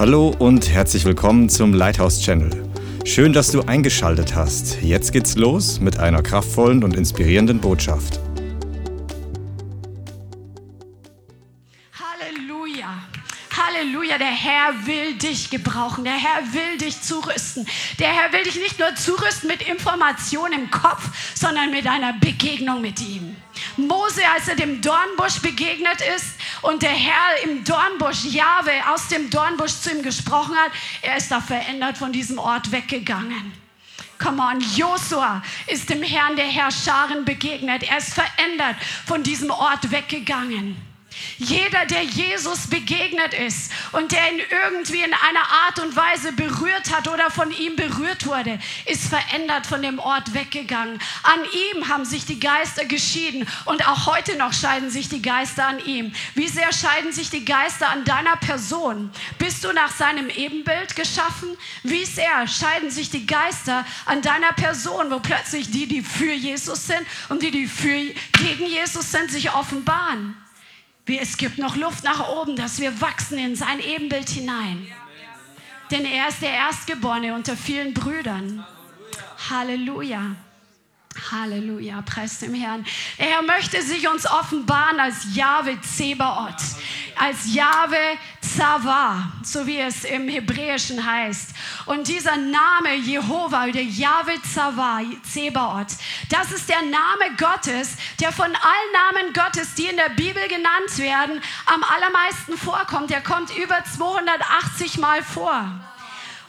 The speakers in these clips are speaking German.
Hallo und herzlich willkommen zum Lighthouse Channel. Schön, dass du eingeschaltet hast. Jetzt geht's los mit einer kraftvollen und inspirierenden Botschaft. Halleluja. Halleluja, der Herr will dich gebrauchen, der Herr will dich zurüsten. Der Herr will dich nicht nur zurüsten mit Informationen im Kopf, sondern mit einer Begegnung mit ihm. Mose, als er dem Dornbusch begegnet ist und der Herr im Dornbusch, Jahwe, aus dem Dornbusch zu ihm gesprochen hat, er ist da verändert von diesem Ort weggegangen. Come on, Josua ist dem Herrn der Herrscharen begegnet. Er ist verändert von diesem Ort weggegangen. Jeder, der Jesus begegnet ist und der ihn irgendwie in einer Art und Weise berührt hat oder von ihm berührt wurde, ist verändert von dem Ort weggegangen. An ihm haben sich die Geister geschieden und auch heute noch scheiden sich die Geister an ihm. Wie sehr scheiden sich die Geister an deiner Person? Bist du nach seinem Ebenbild geschaffen? Wie sehr scheiden sich die Geister an deiner Person, wo plötzlich die, die für Jesus sind und die, die für, gegen Jesus sind, sich offenbaren? Es gibt noch Luft nach oben, dass wir wachsen in sein Ebenbild hinein. Denn er ist der Erstgeborene unter vielen Brüdern. Halleluja. Halleluja, preist dem Herrn. Der Herr möchte sich uns offenbaren als Jahwe Zebaoth, als Jahwe Zava, so wie es im Hebräischen heißt. Und dieser Name Jehova oder Jahwe Zava, Zebaoth, das ist der Name Gottes, der von allen Namen Gottes, die in der Bibel genannt werden, am allermeisten vorkommt. Der kommt über 280 Mal vor.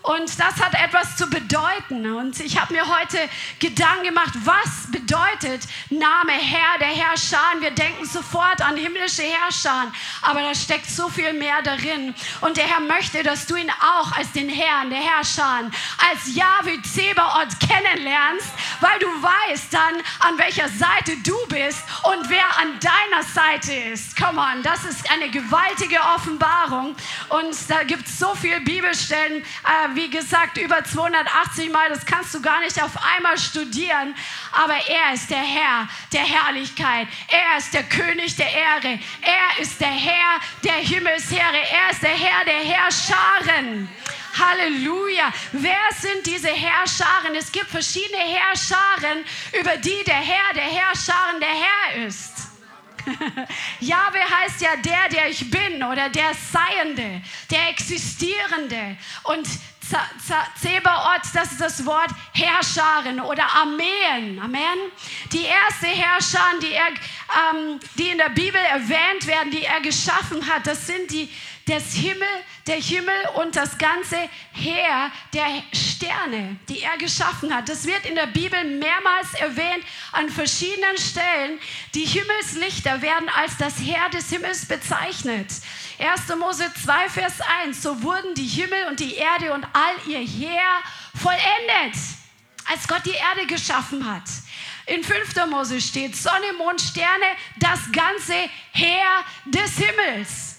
Und das hat etwas zu bedeuten. Und ich habe mir heute Gedanken gemacht, was bedeutet Name Herr, der Herrscher? Wir denken sofort an himmlische Herrscher, aber da steckt so viel mehr darin. Und der Herr möchte, dass du ihn auch als den Herrn, der Herrscher, als Yahweh Zebaoth kennenlernst, weil du weißt dann, an welcher Seite du bist und wer an deiner Seite ist. Come on, das ist eine gewaltige Offenbarung. Und da gibt es so viele Bibelstellen. Äh, wie gesagt, über 280 Mal, das kannst du gar nicht auf einmal studieren. Aber er ist der Herr der Herrlichkeit. Er ist der König der Ehre. Er ist der Herr der Himmelsheere. Er ist der Herr der Herrscharen. Halleluja. Wer sind diese Herrscharen? Es gibt verschiedene Herrscharen, über die der Herr der Herrscharen der Herr ist. Jahwe heißt ja der, der ich bin oder der Seiende, der Existierende. Und Zebaoth, das ist das Wort Herrscharen oder Armeen. Amen. Die erste Herrscher, die, er, ähm, die in der Bibel erwähnt werden, die er geschaffen hat, das sind die des Himmel, der Himmel und das ganze Heer der Sterne, die er geschaffen hat. Das wird in der Bibel mehrmals erwähnt an verschiedenen Stellen. Die Himmelslichter werden als das Heer des Himmels bezeichnet. 1. Mose 2, Vers 1. So wurden die Himmel und die Erde und all ihr Heer vollendet, als Gott die Erde geschaffen hat. In 5. Mose steht Sonne, Mond, Sterne, das ganze Heer des Himmels.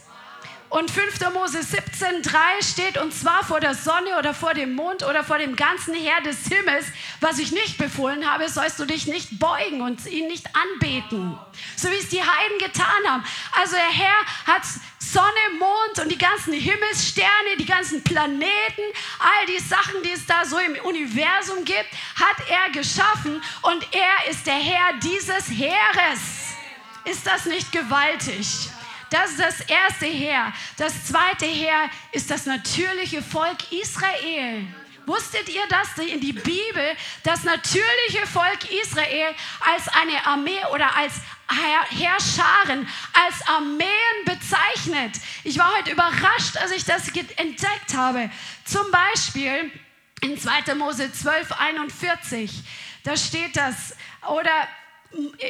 Und 5. Mose 17,3 steht, und zwar vor der Sonne oder vor dem Mond oder vor dem ganzen Heer des Himmels, was ich nicht befohlen habe, sollst du dich nicht beugen und ihn nicht anbeten. So wie es die Heiden getan haben. Also der Herr hat Sonne, Mond und die ganzen Himmelssterne, die ganzen Planeten, all die Sachen, die es da so im Universum gibt, hat er geschaffen und er ist der Herr dieses Heeres. Ist das nicht gewaltig? Das ist das erste Heer. Das zweite Heer ist das natürliche Volk Israel. Wusstet ihr das in die Bibel, das natürliche Volk Israel als eine Armee oder als Herrscharen, als Armeen bezeichnet? Ich war heute überrascht, als ich das entdeckt habe. Zum Beispiel in 2. Mose 12, 41, da steht das, oder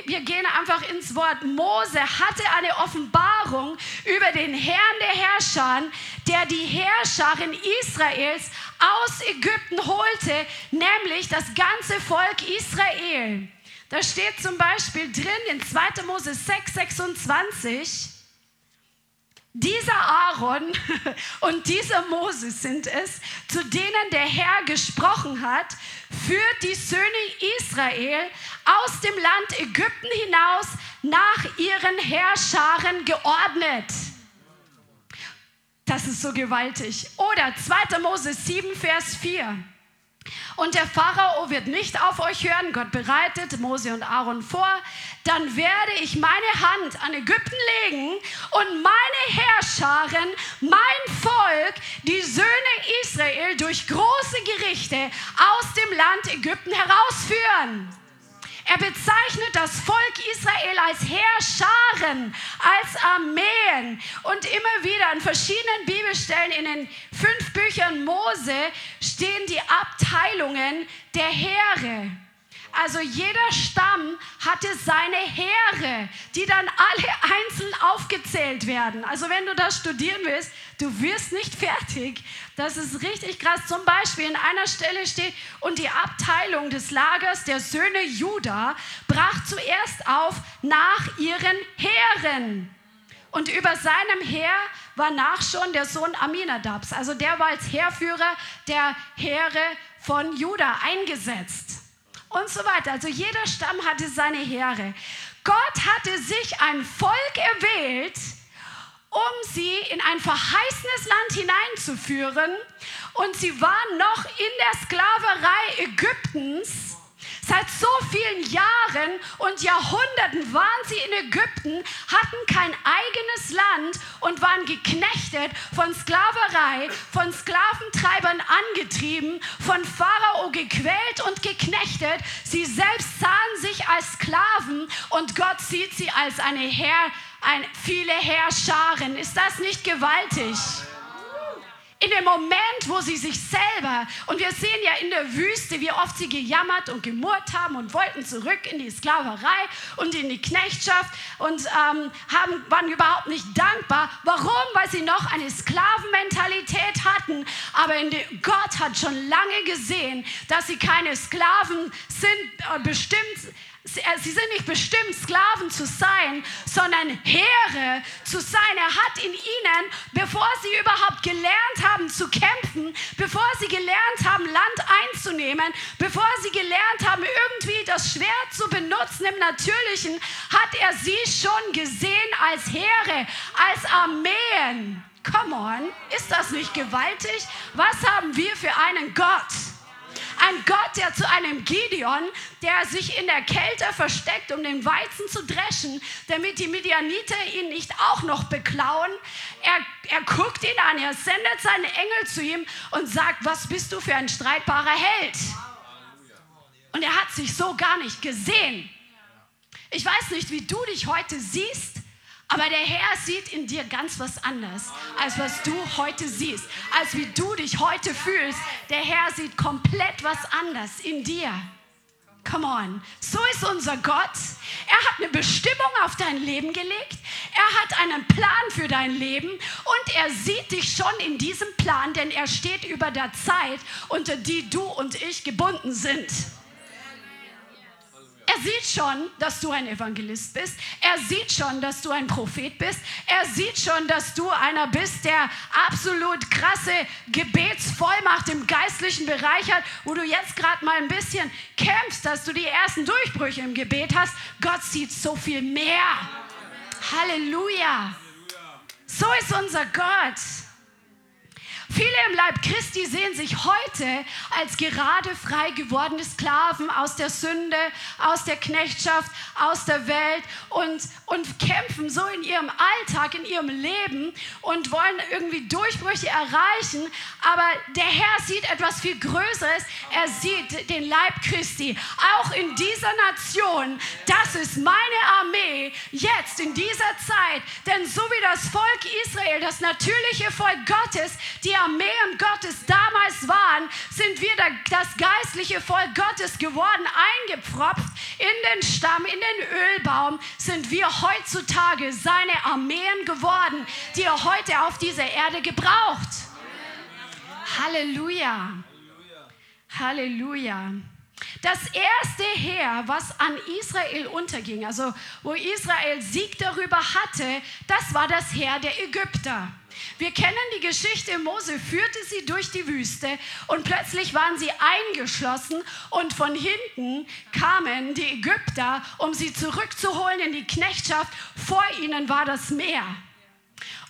wir gehen einfach ins Wort. Mose hatte eine Offenbarung über den Herrn der Herrscher, der die Herrscherin Israels aus Ägypten holte, nämlich das ganze Volk Israel. Da steht zum Beispiel drin in 2. Mose 6, 26, dieser Aaron und dieser Moses sind es, zu denen der Herr gesprochen hat, führt die Söhne Israel aus dem Land Ägypten hinaus nach ihren Herrscharen geordnet. Das ist so gewaltig. Oder 2. Mose 7, Vers 4. Und der Pharao wird nicht auf euch hören. Gott bereitet Mose und Aaron vor. Dann werde ich meine Hand an Ägypten legen und meine Herrscharen, mein Volk, die Söhne Israel durch große Gerichte aus dem Land Ägypten herausführen. Er bezeichnet das Volk Israel als Heerscharen, als Armeen. Und immer wieder in verschiedenen Bibelstellen in den fünf Büchern Mose stehen die Abteilungen der Heere. Also jeder Stamm hatte seine Heere, die dann alle einzeln aufgezählt werden. Also wenn du das studieren willst, du wirst nicht fertig. Das ist richtig krass. Zum Beispiel in einer Stelle steht, und die Abteilung des Lagers der Söhne Juda brach zuerst auf nach ihren Heeren. Und über seinem Heer war Nachschon der Sohn Aminadabs. Also der war als Heerführer der Heere von Juda eingesetzt und so weiter. Also jeder Stamm hatte seine Heere. Gott hatte sich ein Volk erwählt, um sie in ein verheißenes Land hineinzuführen. Und sie waren noch in der Sklaverei Ägyptens Seit so vielen Jahren und Jahrhunderten waren sie in Ägypten, hatten kein eigenes Land und waren geknechtet, von Sklaverei, von Sklaventreibern angetrieben, von Pharao gequält und geknechtet. Sie selbst sahen sich als Sklaven und Gott sieht sie als eine Herr, ein, viele Herrscharen. Ist das nicht gewaltig? In dem Moment, wo sie sich selber, und wir sehen ja in der Wüste, wie oft sie gejammert und gemurrt haben und wollten zurück in die Sklaverei und in die Knechtschaft und ähm, haben, waren überhaupt nicht dankbar. Warum? Weil sie noch eine Sklavenmentalität hatten. Aber die, Gott hat schon lange gesehen, dass sie keine Sklaven sind, äh, bestimmt sie sind nicht bestimmt, Sklaven zu sein, sondern Heere zu sein. Er hat in ihnen, bevor sie überhaupt gelernt haben zu kämpfen, bevor sie gelernt haben, Land einzunehmen, bevor sie gelernt haben, irgendwie das Schwert zu benutzen im Natürlichen, hat er sie schon gesehen als Heere, als Armeen. Come on, ist das nicht gewaltig? Was haben wir für einen Gott? Ein Gott, der zu einem Gideon, der sich in der Kälte versteckt, um den Weizen zu dreschen, damit die Midianiter ihn nicht auch noch beklauen. Er, er guckt ihn an, er sendet seinen Engel zu ihm und sagt, was bist du für ein streitbarer Held? Und er hat sich so gar nicht gesehen. Ich weiß nicht, wie du dich heute siehst, aber der Herr sieht in dir ganz was anderes, als was du heute siehst, als wie du dich heute fühlst. Der Herr sieht komplett was anderes in dir. Come on. So ist unser Gott. Er hat eine Bestimmung auf dein Leben gelegt. Er hat einen Plan für dein Leben und er sieht dich schon in diesem Plan, denn er steht über der Zeit, unter die du und ich gebunden sind. Er sieht schon, dass du ein Evangelist bist. Er sieht schon, dass du ein Prophet bist. Er sieht schon, dass du einer bist, der absolut krasse Gebetsvollmacht im geistlichen Bereich hat, wo du jetzt gerade mal ein bisschen kämpfst, dass du die ersten Durchbrüche im Gebet hast. Gott sieht so viel mehr. Halleluja. So ist unser Gott. Viele im Leib Christi sehen sich heute als gerade frei gewordene Sklaven aus der Sünde, aus der Knechtschaft, aus der Welt und, und kämpfen so in ihrem Alltag, in ihrem Leben und wollen irgendwie Durchbrüche erreichen. Aber der Herr sieht etwas viel Größeres. Er sieht den Leib Christi. Auch in dieser Nation, das ist meine Armee jetzt in dieser Zeit. Denn so wie das Volk Israel, das natürliche Volk Gottes, die Armeen Gottes damals waren, sind wir das geistliche Volk Gottes geworden, eingepfropft in den Stamm, in den Ölbaum, sind wir heutzutage seine Armeen geworden, die er heute auf dieser Erde gebraucht. Halleluja. Halleluja. Das erste Heer, was an Israel unterging, also wo Israel Sieg darüber hatte, das war das Heer der Ägypter. Wir kennen die Geschichte, Mose führte sie durch die Wüste und plötzlich waren sie eingeschlossen und von hinten kamen die Ägypter, um sie zurückzuholen in die Knechtschaft. Vor ihnen war das Meer.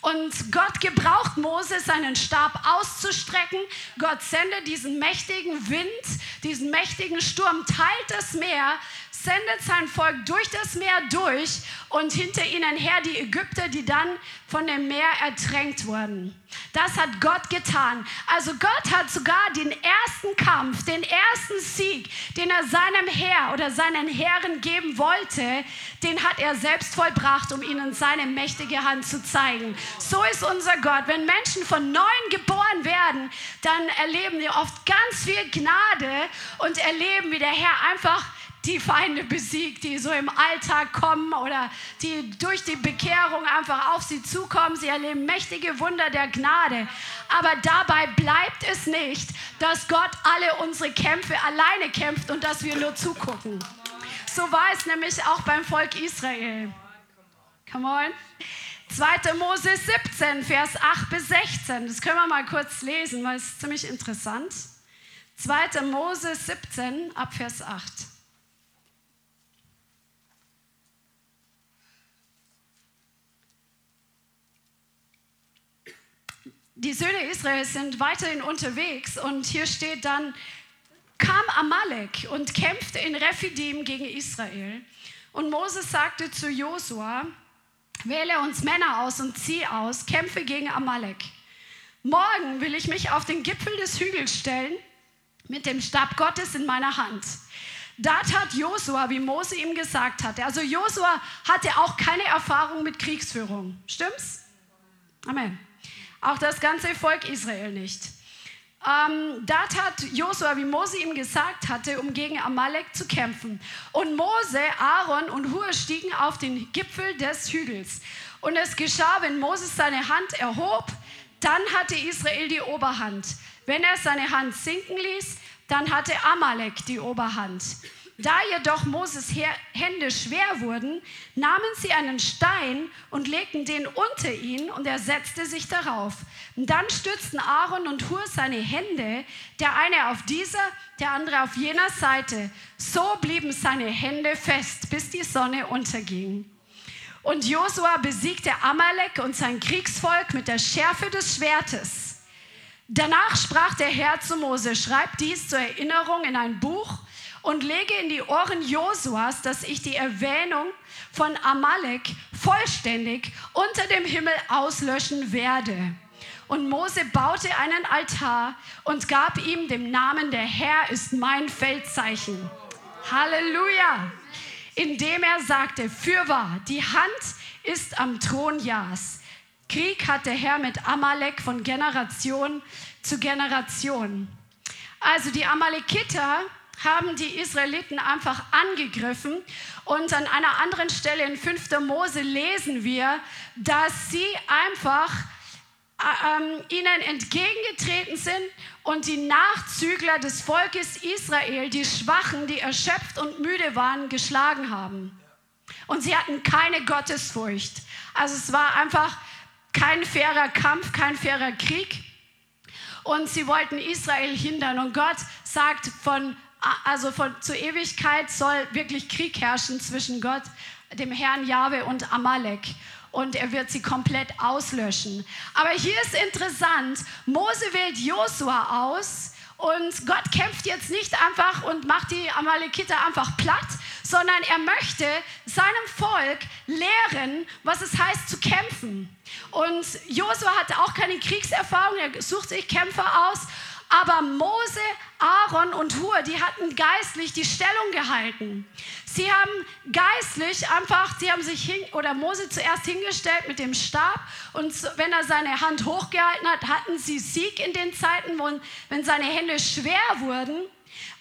Und Gott gebraucht Mose, seinen Stab auszustrecken. Gott sendet diesen mächtigen Wind, diesen mächtigen Sturm, teilt das Meer, sendet sein Volk durch das Meer durch und hinter ihnen her die Ägypter, die dann von dem Meer ertränkt wurden. Das hat Gott getan. Also Gott hat sogar den ersten Kampf, den ersten Sieg, den er seinem Heer oder seinen Heeren geben wollte, den hat er selbst vollbracht, um ihnen seine mächtige Hand zu zeigen. So ist unser Gott. Wenn Menschen von neuem geboren werden, dann erleben sie oft ganz viel Gnade und erleben, wie der Herr einfach die Feinde besiegt, die so im Alltag kommen oder die durch die Bekehrung einfach auf sie zukommen. Sie erleben mächtige Wunder der Gnade. Aber dabei bleibt es nicht, dass Gott alle unsere Kämpfe alleine kämpft und dass wir nur zugucken. So war es nämlich auch beim Volk Israel. Come on. 2. Mose 17, Vers 8 bis 16. Das können wir mal kurz lesen, weil es ist ziemlich interessant. 2. Mose 17, ab Vers 8. die Söhne Israels sind weiterhin unterwegs und hier steht dann, kam Amalek und kämpfte in Rephidim gegen Israel. Und Moses sagte zu Josua, wähle uns Männer aus und zieh aus, kämpfe gegen Amalek. Morgen will ich mich auf den Gipfel des Hügels stellen mit dem Stab Gottes in meiner Hand. Da tat Josua, wie Mose ihm gesagt hatte. Also Josua hatte auch keine Erfahrung mit Kriegsführung. Stimmt's? Amen. Auch das ganze Volk Israel nicht. Ähm, da tat Josua, wie Mose ihm gesagt hatte, um gegen Amalek zu kämpfen. Und Mose, Aaron und Hur stiegen auf den Gipfel des Hügels. Und es geschah, wenn Moses seine Hand erhob, dann hatte Israel die Oberhand. Wenn er seine Hand sinken ließ, dann hatte Amalek die Oberhand. Da jedoch Moses Hände schwer wurden, nahmen sie einen Stein und legten den unter ihn und er setzte sich darauf. Und dann stützten Aaron und Hur seine Hände, der eine auf dieser, der andere auf jener Seite. So blieben seine Hände fest, bis die Sonne unterging. Und Josua besiegte Amalek und sein Kriegsvolk mit der Schärfe des Schwertes. Danach sprach der Herr zu Mose, schreib dies zur Erinnerung in ein Buch und lege in die Ohren Josuas, dass ich die Erwähnung von Amalek vollständig unter dem Himmel auslöschen werde. Und Mose baute einen Altar und gab ihm den Namen, der Herr ist mein Feldzeichen. Halleluja! Indem er sagte, fürwahr, die Hand ist am Thron Jas. Krieg hat der Herr mit Amalek von Generation zu Generation. Also die Amalekiter haben die Israeliten einfach angegriffen. Und an einer anderen Stelle in 5. Mose lesen wir, dass sie einfach äh, ähm, ihnen entgegengetreten sind und die Nachzügler des Volkes Israel, die Schwachen, die erschöpft und müde waren, geschlagen haben. Und sie hatten keine Gottesfurcht. Also es war einfach kein fairer Kampf, kein fairer Krieg. Und sie wollten Israel hindern. Und Gott sagt von also von, zur Ewigkeit soll wirklich Krieg herrschen zwischen Gott, dem Herrn Jahwe und Amalek. Und er wird sie komplett auslöschen. Aber hier ist interessant, Mose wählt Josua aus und Gott kämpft jetzt nicht einfach und macht die Amalekiter einfach platt, sondern er möchte seinem Volk lehren, was es heißt zu kämpfen. Und Josua hatte auch keine Kriegserfahrung, er sucht sich Kämpfer aus aber Mose, Aaron und Hur, die hatten geistlich die Stellung gehalten. Sie haben geistlich einfach, sie haben sich hin, oder Mose zuerst hingestellt mit dem Stab und wenn er seine Hand hochgehalten hat, hatten sie Sieg in den Zeiten, wo, wenn seine Hände schwer wurden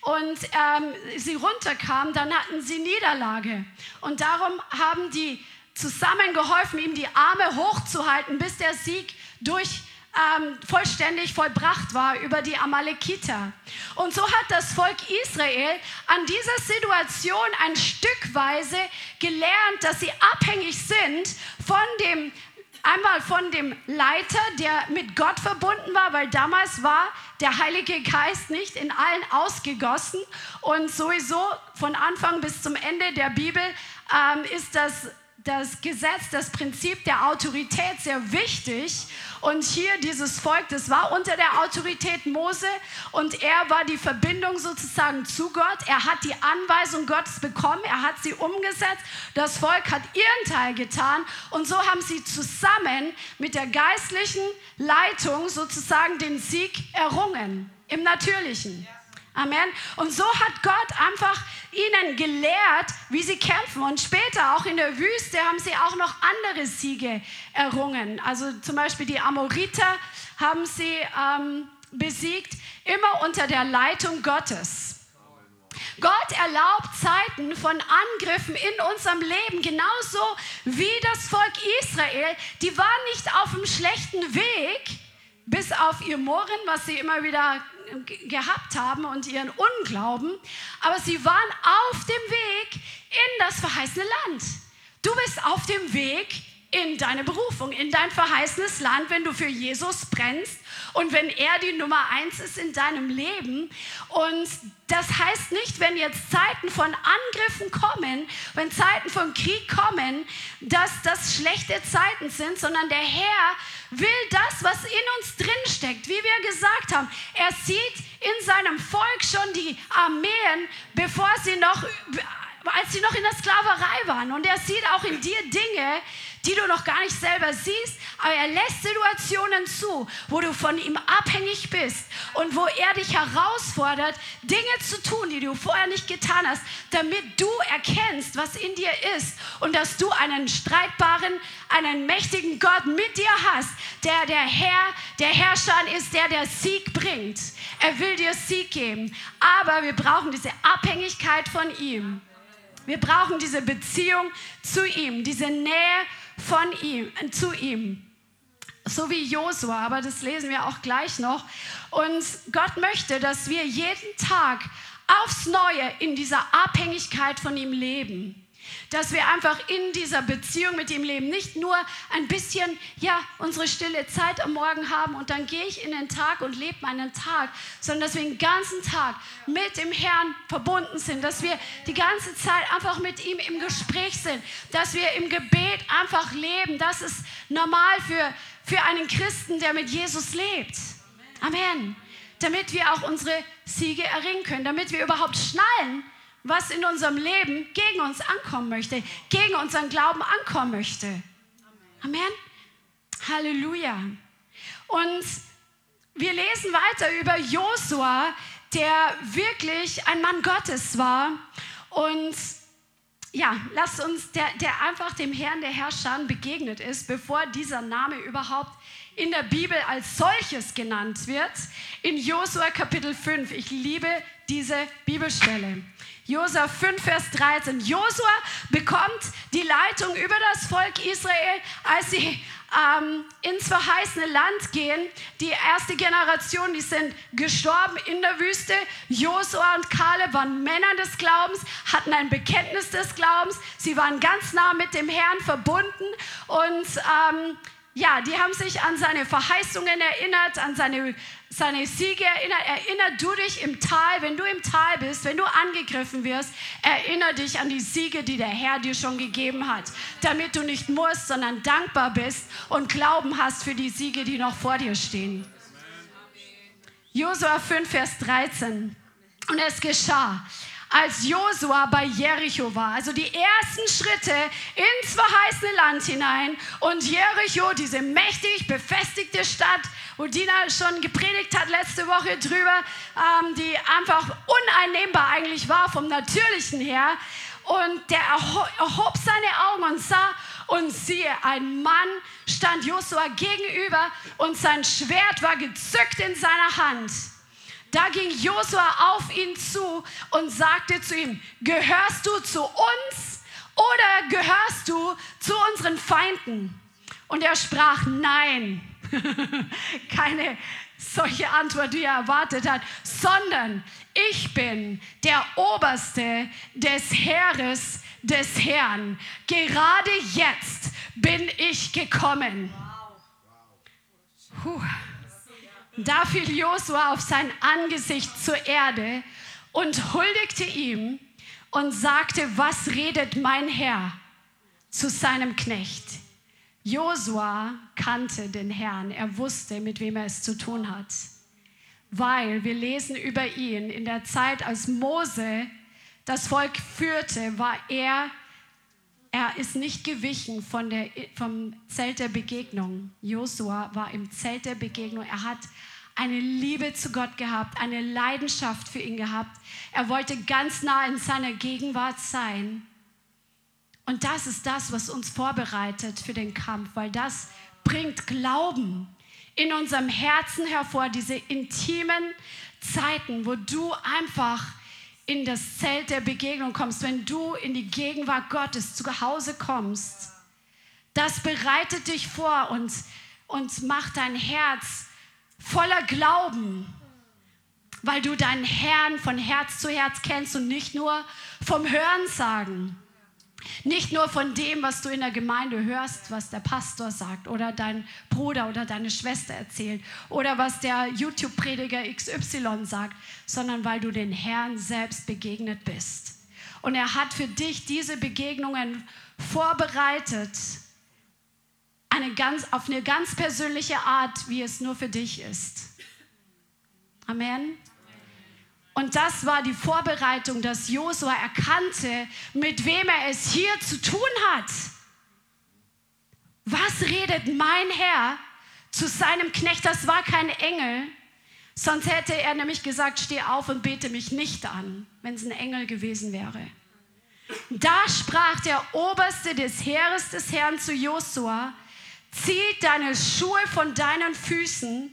und ähm, sie runterkamen, dann hatten sie Niederlage. Und darum haben die zusammen geholfen, ihm die Arme hochzuhalten, bis der Sieg durch ähm, vollständig vollbracht war über die Amalekiter. Und so hat das Volk Israel an dieser Situation ein Stückweise gelernt, dass sie abhängig sind von dem Einmal von dem Leiter, der mit Gott verbunden war, weil damals war der Heilige Geist nicht in allen ausgegossen. Und sowieso von Anfang bis zum Ende der Bibel ähm, ist das das Gesetz, das Prinzip der Autorität sehr wichtig. Und hier dieses Volk, das war unter der Autorität Mose und er war die Verbindung sozusagen zu Gott. Er hat die Anweisung Gottes bekommen, er hat sie umgesetzt. Das Volk hat ihren Teil getan und so haben sie zusammen mit der geistlichen Leitung sozusagen den Sieg errungen im Natürlichen. Amen. Und so hat Gott einfach ihnen gelehrt, wie sie kämpfen. Und später, auch in der Wüste, haben sie auch noch andere Siege errungen. Also zum Beispiel die Amoriter haben sie ähm, besiegt, immer unter der Leitung Gottes. Gott erlaubt Zeiten von Angriffen in unserem Leben, genauso wie das Volk Israel. Die waren nicht auf dem schlechten Weg, bis auf ihr Murren, was sie immer wieder gehabt haben und ihren Unglauben, aber sie waren auf dem Weg in das verheißene Land. Du bist auf dem Weg in deine Berufung, in dein verheißenes Land, wenn du für Jesus brennst und wenn er die Nummer eins ist in deinem Leben. Und das heißt nicht, wenn jetzt Zeiten von Angriffen kommen, wenn Zeiten von Krieg kommen, dass das schlechte Zeiten sind, sondern der Herr will das, was in uns drin steckt, wie wir gesagt haben. Er sieht in seinem Volk schon die Armeen, bevor sie noch, als sie noch in der Sklaverei waren. Und er sieht auch in dir Dinge, die du noch gar nicht selber siehst, aber er lässt Situationen zu, wo du von ihm abhängig bist und wo er dich herausfordert, Dinge zu tun, die du vorher nicht getan hast, damit du erkennst, was in dir ist und dass du einen streitbaren, einen mächtigen Gott mit dir hast, der der Herr, der Herrscher ist, der der Sieg bringt. Er will dir Sieg geben, aber wir brauchen diese Abhängigkeit von ihm. Wir brauchen diese Beziehung zu ihm, diese Nähe von ihm, zu ihm. So wie Josua, aber das lesen wir auch gleich noch. Und Gott möchte, dass wir jeden Tag aufs Neue in dieser Abhängigkeit von ihm leben dass wir einfach in dieser Beziehung mit ihm leben. Nicht nur ein bisschen, ja, unsere stille Zeit am Morgen haben und dann gehe ich in den Tag und lebe meinen Tag, sondern dass wir den ganzen Tag mit dem Herrn verbunden sind, dass wir die ganze Zeit einfach mit ihm im Gespräch sind, dass wir im Gebet einfach leben. Das ist normal für, für einen Christen, der mit Jesus lebt. Amen. Damit wir auch unsere Siege erringen können, damit wir überhaupt schnallen, was in unserem Leben gegen uns ankommen möchte, gegen unseren Glauben ankommen möchte. Amen. Halleluja. Und wir lesen weiter über Josua, der wirklich ein Mann Gottes war. Und ja, lasst uns, der, der einfach dem Herrn der Herrscher begegnet ist, bevor dieser Name überhaupt in der Bibel als solches genannt wird. In Josua Kapitel 5. Ich liebe diese Bibelstelle. Josua 5, Vers 13. Josua bekommt die Leitung über das Volk Israel, als sie ähm, ins verheißene Land gehen. Die erste Generation, die sind gestorben in der Wüste. Josua und Kaleb waren Männer des Glaubens, hatten ein Bekenntnis des Glaubens. Sie waren ganz nah mit dem Herrn verbunden und ähm, ja, die haben sich an seine Verheißungen erinnert, an seine, seine Siege erinnert. Erinner du dich im Tal, wenn du im Tal bist, wenn du angegriffen wirst, erinnere dich an die Siege, die der Herr dir schon gegeben hat, damit du nicht musst, sondern dankbar bist und Glauben hast für die Siege, die noch vor dir stehen. Josua 5, Vers 13. Und es geschah, als Josua bei Jericho war. Also die ersten Schritte ins verheißene Land hinein. Und Jericho, diese mächtig befestigte Stadt, wo Dina schon gepredigt hat letzte Woche drüber, ähm, die einfach uneinnehmbar eigentlich war vom Natürlichen her. Und der erhob seine Augen und sah, und siehe, ein Mann stand Josua gegenüber und sein Schwert war gezückt in seiner Hand. Da ging Josua auf ihn zu und sagte zu ihm, gehörst du zu uns oder gehörst du zu unseren Feinden? Und er sprach, nein. Keine solche Antwort, die er erwartet hat, sondern ich bin der Oberste des Heeres des Herrn. Gerade jetzt bin ich gekommen. Puh. Da fiel Josua auf sein Angesicht zur Erde und huldigte ihm und sagte, was redet mein Herr? zu seinem Knecht. Josua kannte den Herrn, er wusste, mit wem er es zu tun hat, weil wir lesen über ihn, in der Zeit, als Mose das Volk führte, war er, er ist nicht gewichen von der, vom Zelt der Begegnung. Josua war im Zelt der Begegnung, er hat eine Liebe zu Gott gehabt, eine Leidenschaft für ihn gehabt. Er wollte ganz nah in seiner Gegenwart sein. Und das ist das, was uns vorbereitet für den Kampf, weil das bringt Glauben in unserem Herzen hervor, diese intimen Zeiten, wo du einfach in das Zelt der Begegnung kommst, wenn du in die Gegenwart Gottes zu Hause kommst. Das bereitet dich vor und, und macht dein Herz voller Glauben, weil du deinen Herrn von Herz zu Herz kennst und nicht nur vom Hören sagen. Nicht nur von dem, was du in der Gemeinde hörst, was der Pastor sagt oder dein Bruder oder deine Schwester erzählt oder was der YouTube-Prediger XY sagt, sondern weil du den Herrn selbst begegnet bist. Und er hat für dich diese Begegnungen vorbereitet eine ganz, auf eine ganz persönliche Art, wie es nur für dich ist. Amen. Und das war die Vorbereitung, dass Josua erkannte, mit wem er es hier zu tun hat. Was redet mein Herr zu seinem Knecht? Das war kein Engel, sonst hätte er nämlich gesagt, steh auf und bete mich nicht an, wenn es ein Engel gewesen wäre. Da sprach der Oberste des Heeres des Herrn zu Josua, zieh deine Schuhe von deinen Füßen,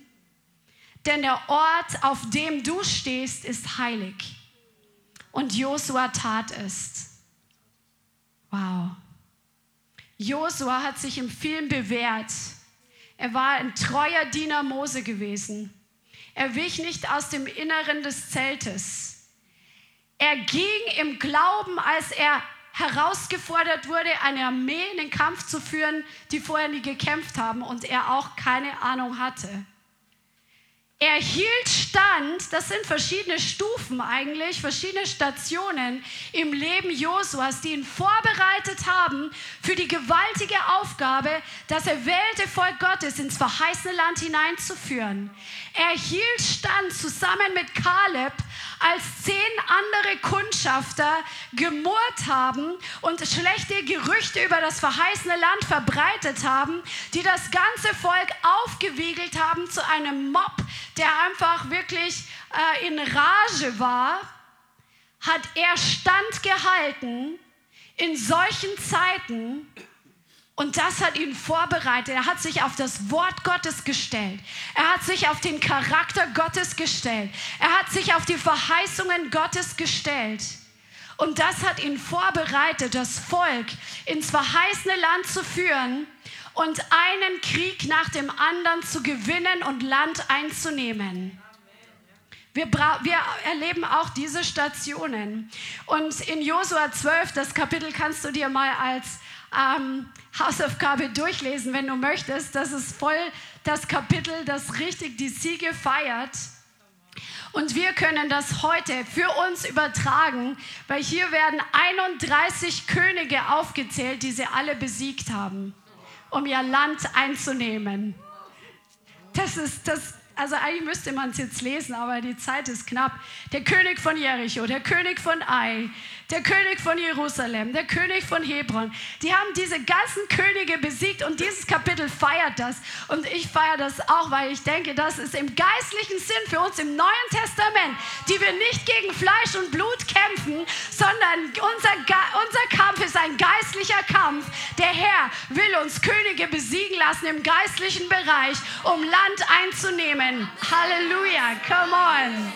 denn der Ort, auf dem du stehst, ist heilig. Und Josua tat es. Wow. Josua hat sich im Film bewährt. Er war ein treuer Diener Mose gewesen. Er wich nicht aus dem Inneren des Zeltes. Er ging im Glauben, als er herausgefordert wurde, eine Armee in den Kampf zu führen, die vorher nie gekämpft haben und er auch keine Ahnung hatte. Er hielt stand, das sind verschiedene Stufen eigentlich, verschiedene Stationen im Leben Josuas, die ihn vorbereitet haben für die gewaltige Aufgabe, das erwählte Volk Gottes ins verheißene Land hineinzuführen. Er hielt stand zusammen mit Kaleb, als zehn andere Kundschafter gemurrt haben und schlechte Gerüchte über das verheißene Land verbreitet haben, die das ganze Volk aufgewiegelt haben zu einem Mob, der einfach wirklich äh, in Rage war, hat er standgehalten in solchen Zeiten und das hat ihn vorbereitet. Er hat sich auf das Wort Gottes gestellt. Er hat sich auf den Charakter Gottes gestellt. Er hat sich auf die Verheißungen Gottes gestellt. Und das hat ihn vorbereitet, das Volk ins verheißene Land zu führen und einen Krieg nach dem anderen zu gewinnen und Land einzunehmen. Wir, wir, erleben auch diese Stationen. Und in Josua 12, das Kapitel kannst du dir mal als ähm, Hausaufgabe durchlesen, wenn du möchtest. Das ist voll das Kapitel, das richtig die Siege feiert. Und wir können das heute für uns übertragen, weil hier werden 31 Könige aufgezählt, die sie alle besiegt haben, um ihr Land einzunehmen. Das ist das also eigentlich müsste man es jetzt lesen, aber die Zeit ist knapp. Der König von Jericho, der König von Ai, der König von Jerusalem, der König von Hebron. Die haben diese ganzen Könige besiegt und dieses Kapitel feiert das. Und ich feiere das auch, weil ich denke, das ist im geistlichen Sinn für uns im Neuen Testament, die wir nicht gegen Fleisch und Blut kämpfen, sondern unser, unser Kampf ist ein geistlicher Kampf. Der Herr will uns Könige besiegen lassen im geistlichen Bereich, um Land einzunehmen. Halleluja, come on.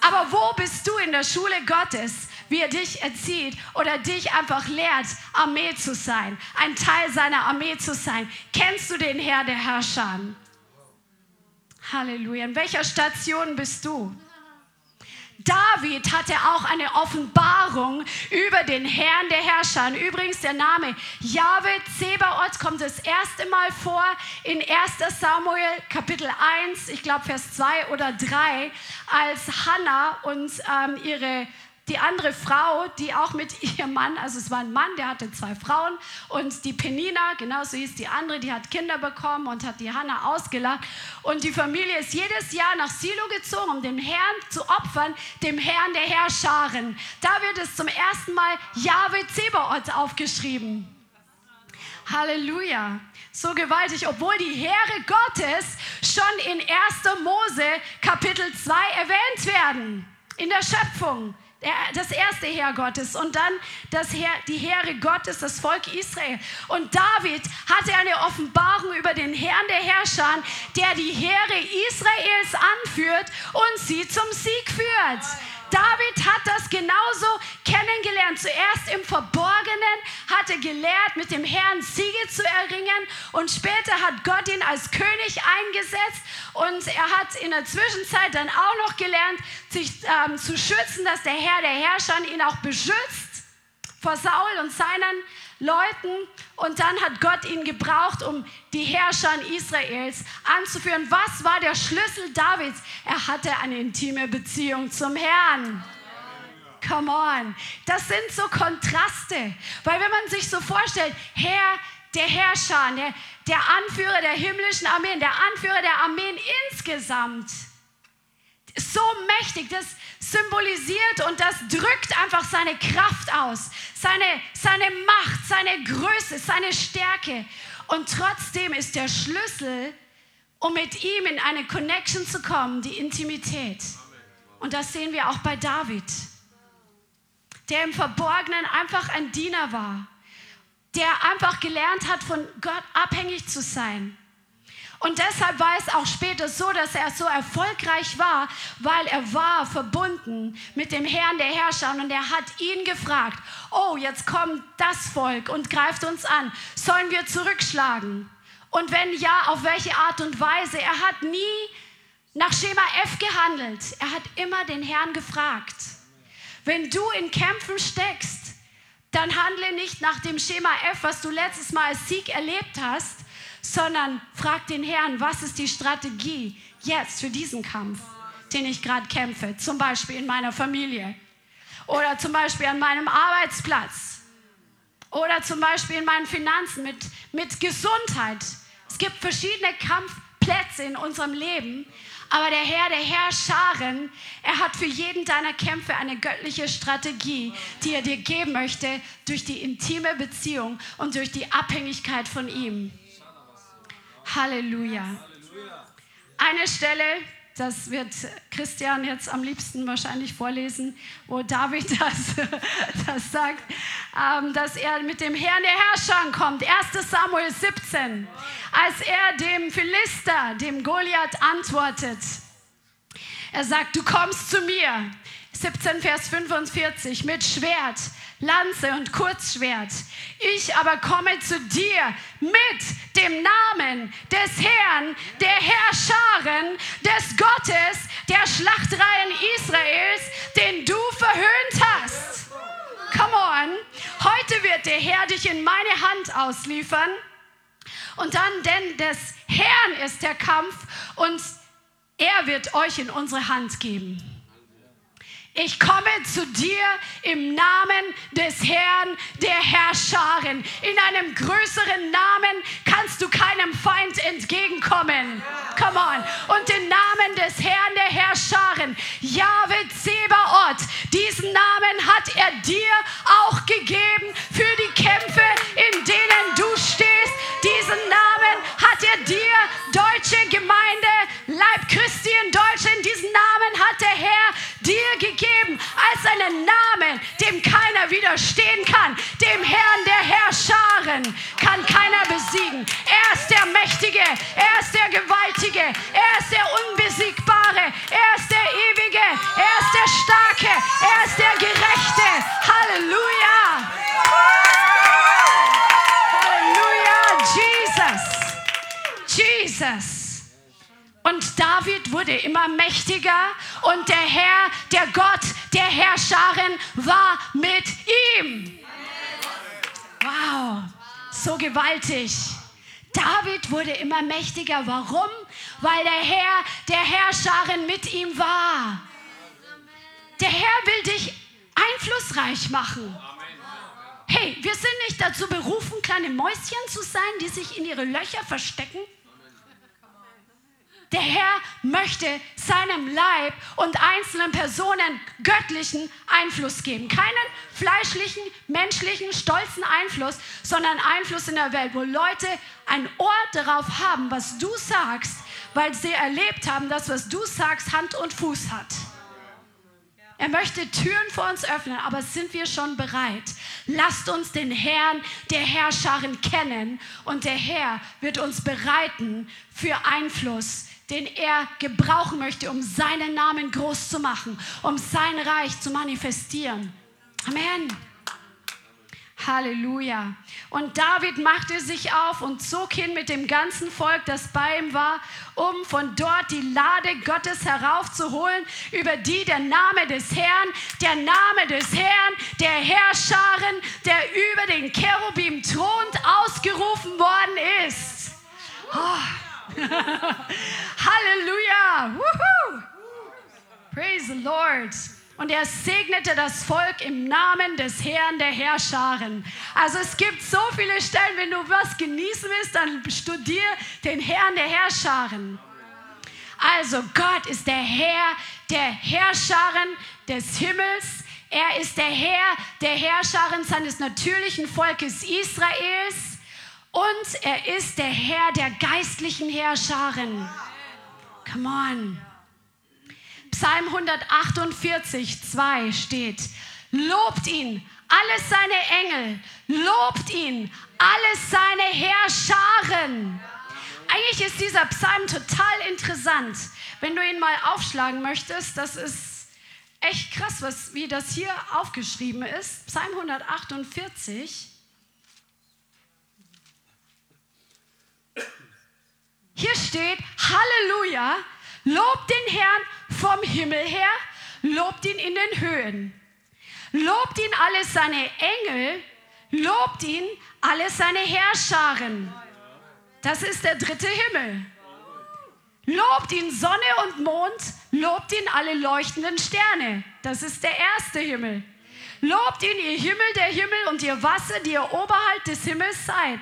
Aber wo bist du in der Schule Gottes? wie er dich erzieht oder dich einfach lehrt, Armee zu sein, ein Teil seiner Armee zu sein. Kennst du den Herr der Herrscher? Halleluja. In welcher Station bist du? David hatte auch eine Offenbarung über den Herrn der Herrscher. Übrigens, der Name Jahwe Zebaoth kommt das erste Mal vor in 1 Samuel Kapitel 1, ich glaube Vers 2 oder 3, als Hannah und ähm, ihre die andere Frau, die auch mit ihrem Mann, also es war ein Mann, der hatte zwei Frauen und die Penina, genauso hieß die andere, die hat Kinder bekommen und hat die Hanna ausgelacht. Und die Familie ist jedes Jahr nach Silo gezogen, um dem Herrn zu opfern, dem Herrn der Herrscharen. Da wird es zum ersten Mal Yahweh Zebaoth aufgeschrieben. Halleluja. So gewaltig, obwohl die Heere Gottes schon in 1. Mose Kapitel 2 erwähnt werden. In der Schöpfung das erste Heer Gottes und dann das Heer, die Heere Gottes, das Volk Israel. Und David hatte eine Offenbarung über den Herrn der Herrscher, der die Heere Israels anführt und sie zum Sieg führt. David hat das genauso kennengelernt. Zuerst im Verborgenen hat er gelehrt, mit dem Herrn Siege zu erringen und später hat Gott ihn als König eingesetzt und er hat in der Zwischenzeit dann auch noch gelernt, sich ähm, zu schützen, dass der Herr der Herrscher ihn auch beschützt vor Saul und seinen Leuten. Und dann hat Gott ihn gebraucht, um die Herrscher Israels anzuführen. Was war der Schlüssel Davids? Er hatte eine intime Beziehung zum Herrn. Come on. Das sind so Kontraste. Weil wenn man sich so vorstellt, Herr, der Herrscher, der, der Anführer der himmlischen Armeen, der Anführer der Armeen insgesamt, so mächtig, das symbolisiert und das drückt einfach seine Kraft aus, seine, seine Macht, seine Größe, seine Stärke. Und trotzdem ist der Schlüssel, um mit ihm in eine Connection zu kommen, die Intimität. Und das sehen wir auch bei David, der im Verborgenen einfach ein Diener war, der einfach gelernt hat, von Gott abhängig zu sein und deshalb war es auch später so, dass er so erfolgreich war, weil er war verbunden mit dem Herrn der Herrscher und er hat ihn gefragt, oh, jetzt kommt das Volk und greift uns an, sollen wir zurückschlagen? Und wenn ja, auf welche Art und Weise? Er hat nie nach Schema F gehandelt, er hat immer den Herrn gefragt. Wenn du in Kämpfen steckst, dann handle nicht nach dem Schema F, was du letztes Mal als Sieg erlebt hast, sondern frag den Herrn, was ist die Strategie jetzt für diesen Kampf, den ich gerade kämpfe, zum Beispiel in meiner Familie oder zum Beispiel an meinem Arbeitsplatz oder zum Beispiel in meinen Finanzen mit, mit Gesundheit. Es gibt verschiedene Kampfplätze in unserem Leben, aber der Herr, der Herr Scharen, er hat für jeden deiner Kämpfe eine göttliche Strategie, die er dir geben möchte durch die intime Beziehung und durch die Abhängigkeit von ihm. Halleluja. Eine Stelle, das wird Christian jetzt am liebsten wahrscheinlich vorlesen, wo David das, das sagt, ähm, dass er mit dem Herrn der Herrscher kommt. 1 Samuel 17, als er dem Philister, dem Goliath, antwortet. Er sagt, du kommst zu mir. 17, Vers 45, mit Schwert, Lanze und Kurzschwert. Ich aber komme zu dir mit dem Namen des Herrn, der Herrscharen, des Gottes, der Schlachtreihen Israels, den du verhöhnt hast. Come on. Heute wird der Herr dich in meine Hand ausliefern. Und dann, denn des Herrn ist der Kampf und er wird euch in unsere Hand geben. Ich komme zu dir im Namen des Herrn der Herrscharen. In einem größeren Namen kannst du keinem Feind entgegenkommen. Come on. Und den Namen des Herrn der Herrscharen, Jahwe Zebaoth, diesen Namen hat er dir auch gegeben für die Kämpfe, in denen du stehst. Diesen Namen hat er dir, deutsche Gemeinde, Leib Christi in Deutschland, diesen Namen hat der Herr dir gegeben als einen Namen, dem keiner widerstehen kann. Dem Herrn der Herrscharen kann keiner besiegen. Er ist der Mächtige, er ist der Gewaltige, er ist der Unbesiegbare, er ist der Ewige, er ist der Starke, er ist der Gerechte. Halleluja! Halleluja, Jesus! Und David wurde immer mächtiger und der Herr, der Gott der Herrscherin war mit ihm. Wow, so gewaltig. David wurde immer mächtiger. Warum? Weil der Herr der Herrscherin mit ihm war. Der Herr will dich einflussreich machen. Hey, wir sind nicht dazu berufen, kleine Mäuschen zu sein, die sich in ihre Löcher verstecken. Der Herr möchte seinem Leib und einzelnen Personen göttlichen Einfluss geben. Keinen fleischlichen, menschlichen, stolzen Einfluss, sondern Einfluss in der Welt, wo Leute ein Ohr darauf haben, was du sagst, weil sie erlebt haben, dass was du sagst Hand und Fuß hat. Er möchte Türen vor uns öffnen, aber sind wir schon bereit? Lasst uns den Herrn der Herrscharen kennen und der Herr wird uns bereiten für Einfluss, den er gebrauchen möchte, um seinen Namen groß zu machen, um sein Reich zu manifestieren. Amen. Halleluja. Und David machte sich auf und zog hin mit dem ganzen Volk, das bei ihm war, um von dort die Lade Gottes heraufzuholen, über die der Name des Herrn, der Name des Herrn, der Herrscharen, der über den Cherubim thront, ausgerufen worden ist. Oh. Halleluja. Woohoo. Praise the Lord. Und er segnete das Volk im Namen des Herrn der Herrscharen. Also es gibt so viele Stellen, wenn du was genießen willst, dann studier den Herrn der Herrscharen. Also Gott ist der Herr der Herrscharen des Himmels. Er ist der Herr der Herrscharen seines natürlichen Volkes Israels. Und er ist der Herr der geistlichen Herrscharen. Come on. Psalm 148, 2 steht, lobt ihn, alle seine Engel, lobt ihn, alle seine Herrscharen. Eigentlich ist dieser Psalm total interessant. Wenn du ihn mal aufschlagen möchtest, das ist echt krass, was, wie das hier aufgeschrieben ist. Psalm 148. Hier steht, Halleluja, lobt den Herrn vom Himmel her, lobt ihn in den Höhen. Lobt ihn alle seine Engel, lobt ihn alle seine Herrscharen. Das ist der dritte Himmel. Lobt ihn Sonne und Mond, lobt ihn alle leuchtenden Sterne. Das ist der erste Himmel. Lobt ihn, ihr Himmel, der Himmel und ihr Wasser, die ihr oberhalb des Himmels seid.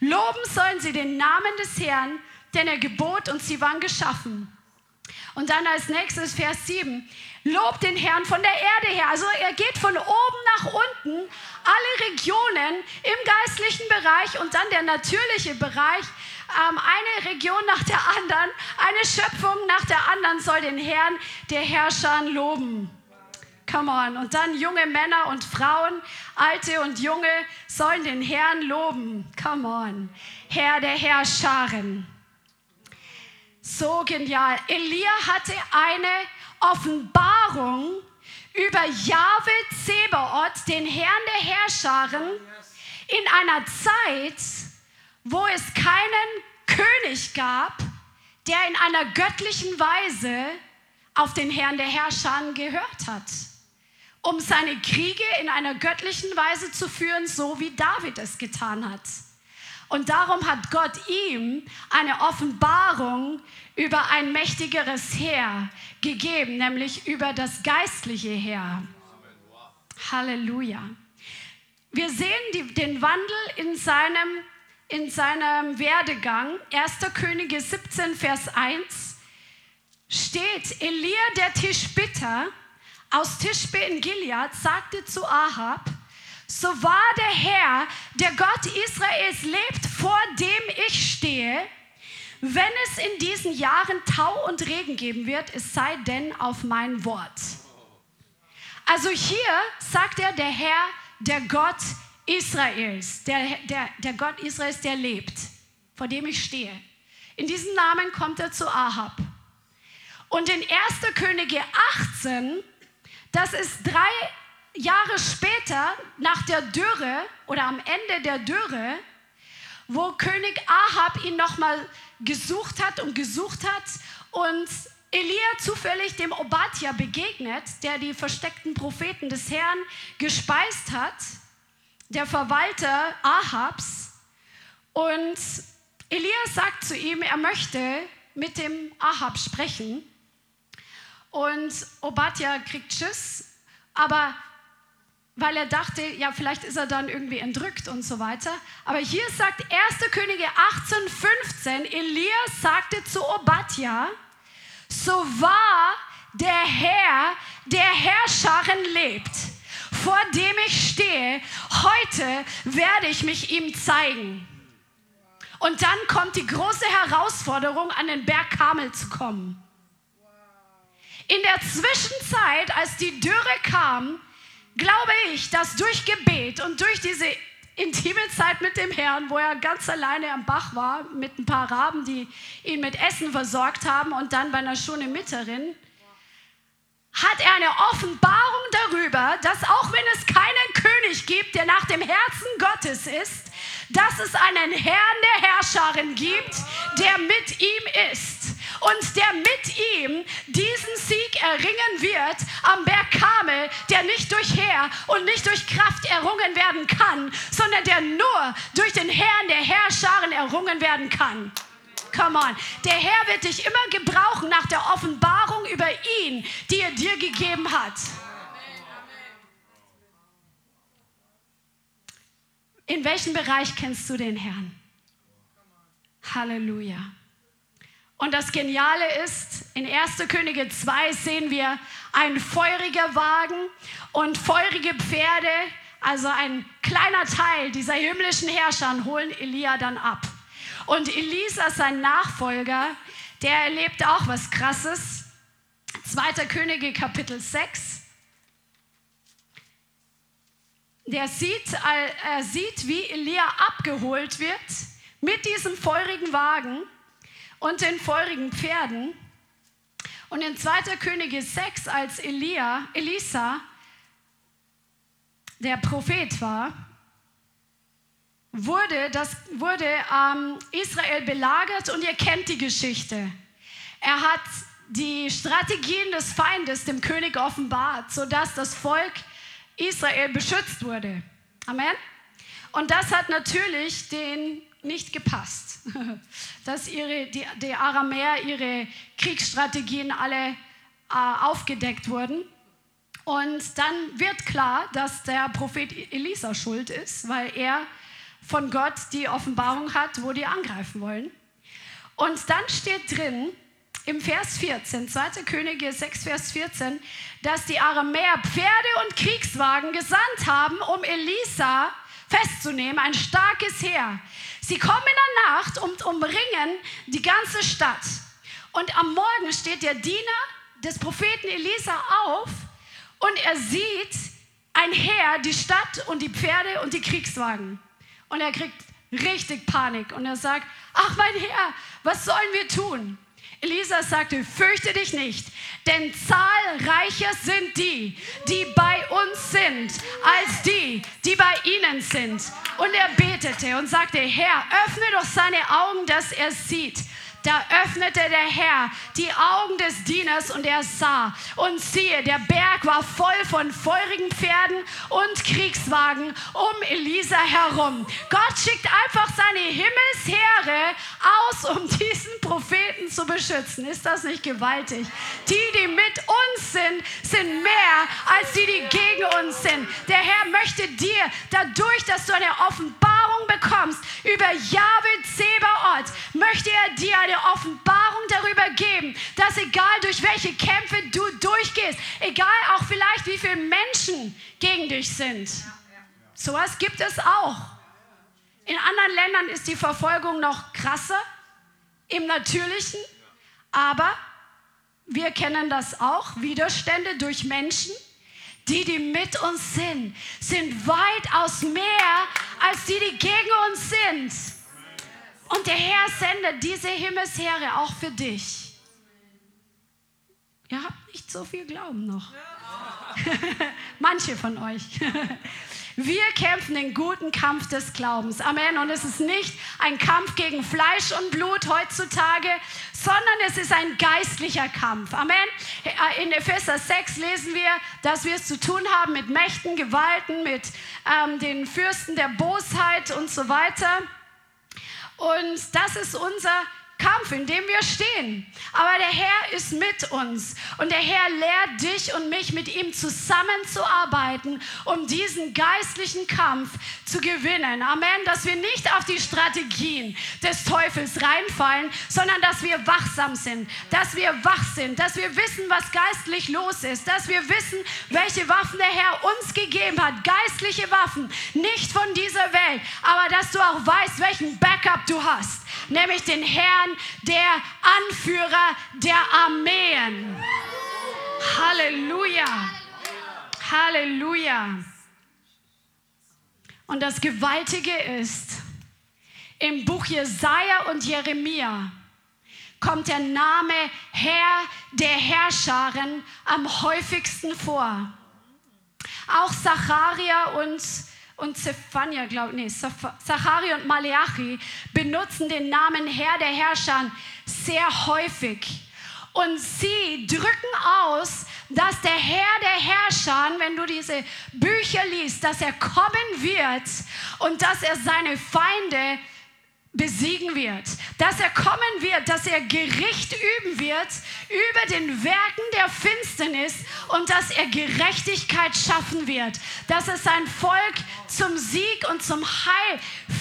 Loben sollen sie den Namen des Herrn, denn er gebot und sie waren geschaffen. Und dann als nächstes Vers 7. Lobt den Herrn von der Erde her. Also er geht von oben nach unten, alle Regionen im geistlichen Bereich und dann der natürliche Bereich. Ähm, eine Region nach der anderen, eine Schöpfung nach der anderen soll den Herrn der Herrscher loben. Come on. Und dann junge Männer und Frauen, alte und junge, sollen den Herrn loben. Come on. Herr der Herrscharen. So genial. Elia hatte eine Offenbarung über Jahwe Zebaoth, den Herrn der Herrscharen, in einer Zeit, wo es keinen König gab, der in einer göttlichen Weise auf den Herrn der Herrscharen gehört hat, um seine Kriege in einer göttlichen Weise zu führen, so wie David es getan hat. Und darum hat Gott ihm eine Offenbarung über ein mächtigeres Heer gegeben, nämlich über das geistliche Heer. Halleluja. Wir sehen die, den Wandel in seinem, in seinem Werdegang. 1. Könige 17, Vers 1 steht, Elia der Tischbitter aus Tischbe in Gilead sagte zu Ahab, so wahr der Herr, der Gott Israels lebt, vor dem ich stehe, wenn es in diesen Jahren Tau und Regen geben wird, es sei denn auf mein Wort. Also hier sagt er der Herr, der Gott Israels, der, der, der Gott Israels, der lebt, vor dem ich stehe. In diesem Namen kommt er zu Ahab. Und in 1. Könige 18, das ist drei Jahre später, nach der Dürre oder am Ende der Dürre, wo König Ahab ihn nochmal gesucht hat und gesucht hat und Elia zufällig dem Obadja begegnet, der die versteckten Propheten des Herrn gespeist hat, der Verwalter Ahabs. Und Elia sagt zu ihm, er möchte mit dem Ahab sprechen. Und Obadja kriegt Schiss, aber weil er dachte, ja, vielleicht ist er dann irgendwie entrückt und so weiter. Aber hier sagt 1. Könige 18, 15, Elias sagte zu Obadja, so wahr der Herr, der Herrscherin lebt, vor dem ich stehe, heute werde ich mich ihm zeigen. Und dann kommt die große Herausforderung, an den Berg Kamel zu kommen. In der Zwischenzeit, als die Dürre kam, glaube ich, dass durch Gebet und durch diese intime Zeit mit dem Herrn, wo er ganz alleine am Bach war, mit ein paar Raben, die ihn mit Essen versorgt haben und dann bei einer schönen Mitterin, hat er eine Offenbarung darüber, dass auch wenn es keinen König gibt, der nach dem Herzen Gottes ist, dass es einen Herrn der Herrscherin gibt, der mit ihm ist und der mit ihm diesen Sieg erringen wird am Berg Kamel, der nicht durch Heer und nicht durch Kraft errungen werden kann, sondern der nur durch den Herrn der Herrscharen errungen werden kann. Come on. Der Herr wird dich immer gebrauchen nach der Offenbarung über ihn, die er dir gegeben hat. In welchem Bereich kennst du den Herrn? Halleluja. Und das Geniale ist, in 1. Könige 2 sehen wir ein feuriger Wagen und feurige Pferde, also ein kleiner Teil dieser himmlischen Herrscher holen Elia dann ab. Und Elisa, sein Nachfolger, der erlebt auch was Krasses. 2. Könige Kapitel 6. Der sieht, er sieht, wie Elia abgeholt wird mit diesem feurigen Wagen und den feurigen Pferden. Und in 2. Könige 6, als Elia, Elisa der Prophet war, wurde, das, wurde ähm, Israel belagert und ihr kennt die Geschichte. Er hat die Strategien des Feindes dem König offenbart, sodass das Volk Israel beschützt wurde. Amen. Und das hat natürlich den nicht gepasst, dass ihre, die, die Aramäer ihre Kriegsstrategien alle äh, aufgedeckt wurden. Und dann wird klar, dass der Prophet Elisa schuld ist, weil er von Gott die Offenbarung hat, wo die angreifen wollen. Und dann steht drin im Vers 14, 2. Könige 6, Vers 14, dass die Aramäer Pferde und Kriegswagen gesandt haben, um Elisa festzunehmen, ein starkes Heer. Sie kommen in der Nacht und umringen die ganze Stadt. Und am Morgen steht der Diener des Propheten Elisa auf und er sieht ein Heer, die Stadt und die Pferde und die Kriegswagen. Und er kriegt richtig Panik und er sagt, ach mein Herr, was sollen wir tun? Elisa sagte, fürchte dich nicht, denn zahlreicher sind die, die bei uns sind, als die, die bei ihnen sind. Und er betete und sagte, Herr, öffne doch seine Augen, dass er sieht. Da öffnete der Herr die Augen des Dieners und er sah. Und siehe, der Berg war voll von feurigen Pferden und Kriegswagen um Elisa herum. Gott schickt einfach seine Himmelsheere aus, um diesen Propheten zu beschützen. Ist das nicht gewaltig? Die, die mit uns sind, sind mehr als die, die gegen uns sind. Der Herr möchte dir dadurch, dass du eine Offenbarung bekommst über Jahwe Zebaoth, möchte er dir eine Offenbarung darüber geben, dass egal durch welche Kämpfe du durchgehst, egal auch vielleicht wie viele Menschen gegen dich sind, sowas gibt es auch. In anderen Ländern ist die Verfolgung noch krasser im Natürlichen, aber wir kennen das auch, Widerstände durch Menschen, die, die mit uns sind, sind weitaus mehr als die, die gegen uns sind. Und der Herr sendet diese Himmelsheere auch für dich. Ihr habt nicht so viel Glauben noch. Manche von euch. Wir kämpfen den guten Kampf des Glaubens. Amen. Und es ist nicht ein Kampf gegen Fleisch und Blut heutzutage, sondern es ist ein geistlicher Kampf. Amen. In Epheser 6 lesen wir, dass wir es zu tun haben mit Mächten, Gewalten, mit ähm, den Fürsten der Bosheit und so weiter. Und das ist unser Kampf, in dem wir stehen. Aber der Herr ist mit uns und der Herr lehrt dich und mich, mit ihm zusammenzuarbeiten, um diesen geistlichen Kampf zu gewinnen. Amen. Dass wir nicht auf die Strategien des Teufels reinfallen, sondern dass wir wachsam sind, dass wir wach sind, dass wir wissen, was geistlich los ist, dass wir wissen, welche Waffen der Herr uns gegeben hat. Geistliche Waffen, nicht von dieser Welt, aber dass du auch weißt, welchen Backup du hast nämlich den Herrn, der Anführer der Armeen. Halleluja. Halleluja. Und das Gewaltige ist, im Buch Jesaja und Jeremia kommt der Name Herr der Herrscharen am häufigsten vor. Auch Zacharia und und Zephania, glaube nee, Zachari und Maleachi benutzen den Namen Herr der Herrscher sehr häufig. Und sie drücken aus, dass der Herr der Herrscher, wenn du diese Bücher liest, dass er kommen wird und dass er seine Feinde besiegen wird, dass er kommen wird, dass er Gericht üben wird über den Werken der Finsternis und dass er Gerechtigkeit schaffen wird, dass er sein Volk zum Sieg und zum Heil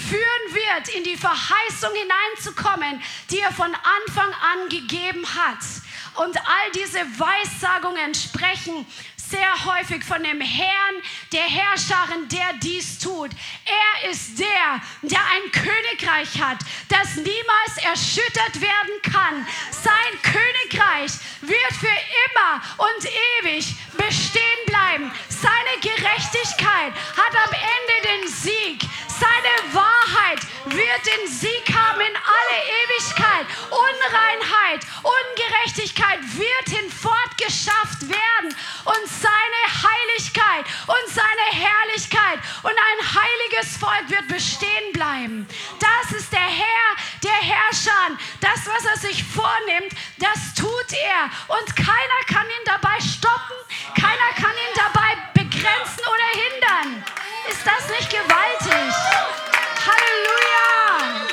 führen wird, in die Verheißung hineinzukommen, die er von Anfang an gegeben hat. Und all diese Weissagungen sprechen sehr häufig von dem Herrn der Herrscherin, der dies tut. Er ist der, der ein Königreich hat, das niemals erschüttert werden kann. Sein Königreich wird für immer und ewig bestehen bleiben. Seine Gerechtigkeit hat am Ende den Sieg. Seine Wahrheit wird den Sieg haben in alle Ewigkeit. Unreinheit, Ungerechtigkeit wird hinfortgeschafft werden. Und seine Heiligkeit und seine Herrlichkeit und ein heiliges Volk wird bestehen bleiben. Das ist der Herr, der Herrscher. Das, was er sich vornimmt, das tut er. Und keiner kann ihn dabei stoppen. Keiner kann ihn dabei begrenzen oder hindern. Ist das nicht gewaltig? Halleluja!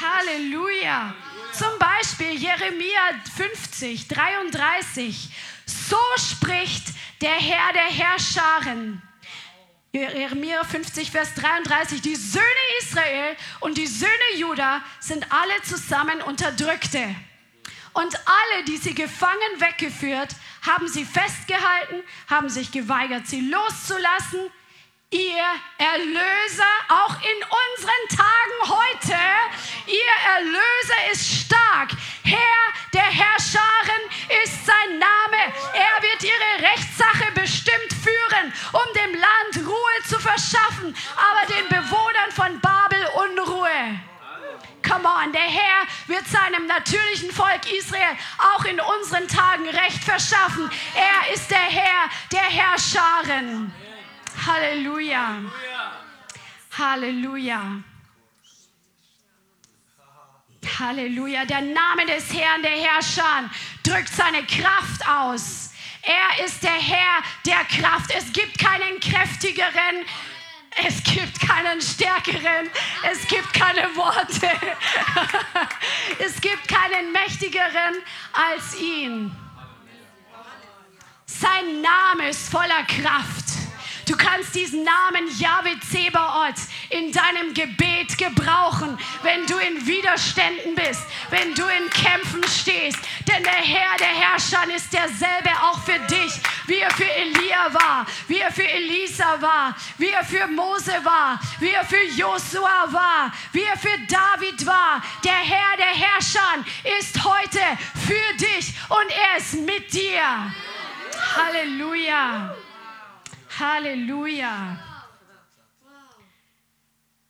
Halleluja! Zum Beispiel Jeremia 50, 33. So spricht der Herr der Herrscharen. Jeremia 50, Vers 33. Die Söhne Israel und die Söhne Juda sind alle zusammen Unterdrückte. Und alle, die sie gefangen weggeführt, haben sie festgehalten, haben sich geweigert, sie loszulassen. Ihr Erlöser, auch in unseren Tagen heute, ihr Erlöser ist stark. Herr der Herrscharen ist sein Name. Er wird ihre Rechtssache bestimmt führen, um dem Land Ruhe zu verschaffen, aber den Bewohnern von Babel Unruhe. Come on, der Herr wird seinem natürlichen Volk Israel auch in unseren Tagen Recht verschaffen. Er ist der Herr der Herrscharen. Halleluja. Halleluja. Halleluja. Der Name des Herrn, der Herrscher, drückt seine Kraft aus. Er ist der Herr der Kraft. Es gibt keinen kräftigeren, es gibt keinen stärkeren, es gibt keine Worte, es gibt keinen mächtigeren als ihn. Sein Name ist voller Kraft. Du kannst diesen Namen Yahweh Zebaoth in deinem Gebet gebrauchen, wenn du in Widerständen bist, wenn du in Kämpfen stehst. Denn der Herr der Herrscher ist derselbe auch für dich, wie er für Elia war, wie er für Elisa war, wie er für Mose war, wie er für Josua war, wie er für David war. Der Herr der Herrscher ist heute für dich und er ist mit dir. Halleluja. Halleluja.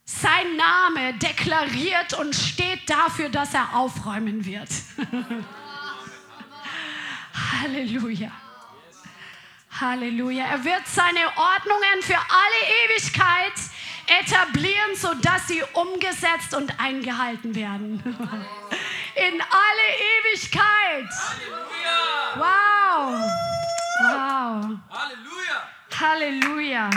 Sein Name deklariert und steht dafür, dass er aufräumen wird. Halleluja. Halleluja. Er wird seine Ordnungen für alle Ewigkeit etablieren, sodass sie umgesetzt und eingehalten werden. In alle Ewigkeit. Wow. Wow. Halleluja. Halleluja.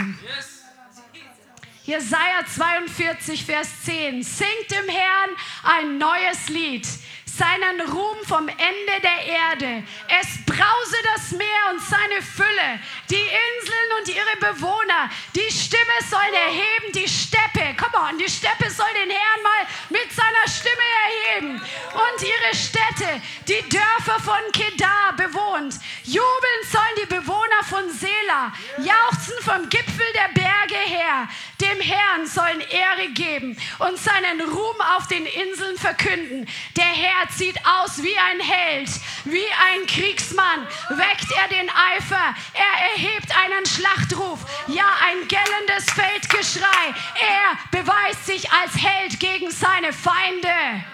Jesaja 42, Vers 10. Singt dem Herrn ein neues Lied seinen Ruhm vom Ende der Erde. Es brause das Meer und seine Fülle, die Inseln und ihre Bewohner. Die Stimme soll erheben, die Steppe. Come on, die Steppe soll den Herrn mal mit seiner Stimme erheben. Und ihre Städte, die Dörfer von Kedar bewohnt. Jubeln sollen die Bewohner von Sela, jauchzen vom Gipfel der Berge her. Dem Herrn sollen Ehre geben und seinen Ruhm auf den Inseln verkünden. Der Herr sieht aus wie ein Held, wie ein Kriegsmann. Weckt er den Eifer, er erhebt einen Schlachtruf, ja ein gellendes Feldgeschrei. Er beweist sich als Held gegen seine Feinde.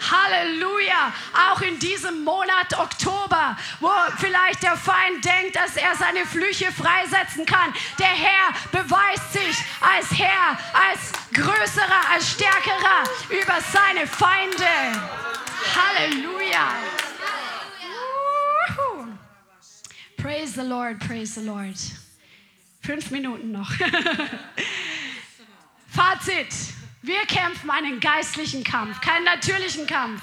Halleluja. Auch in diesem Monat Oktober, wo vielleicht der Feind denkt, dass er seine Flüche freisetzen kann. Der Herr beweist sich als Herr, als größerer, als stärkerer über seine Feinde. Halleluja. Praise the Lord, praise the Lord. Fünf Minuten noch. Fazit. Wir kämpfen einen geistlichen Kampf, keinen natürlichen Kampf.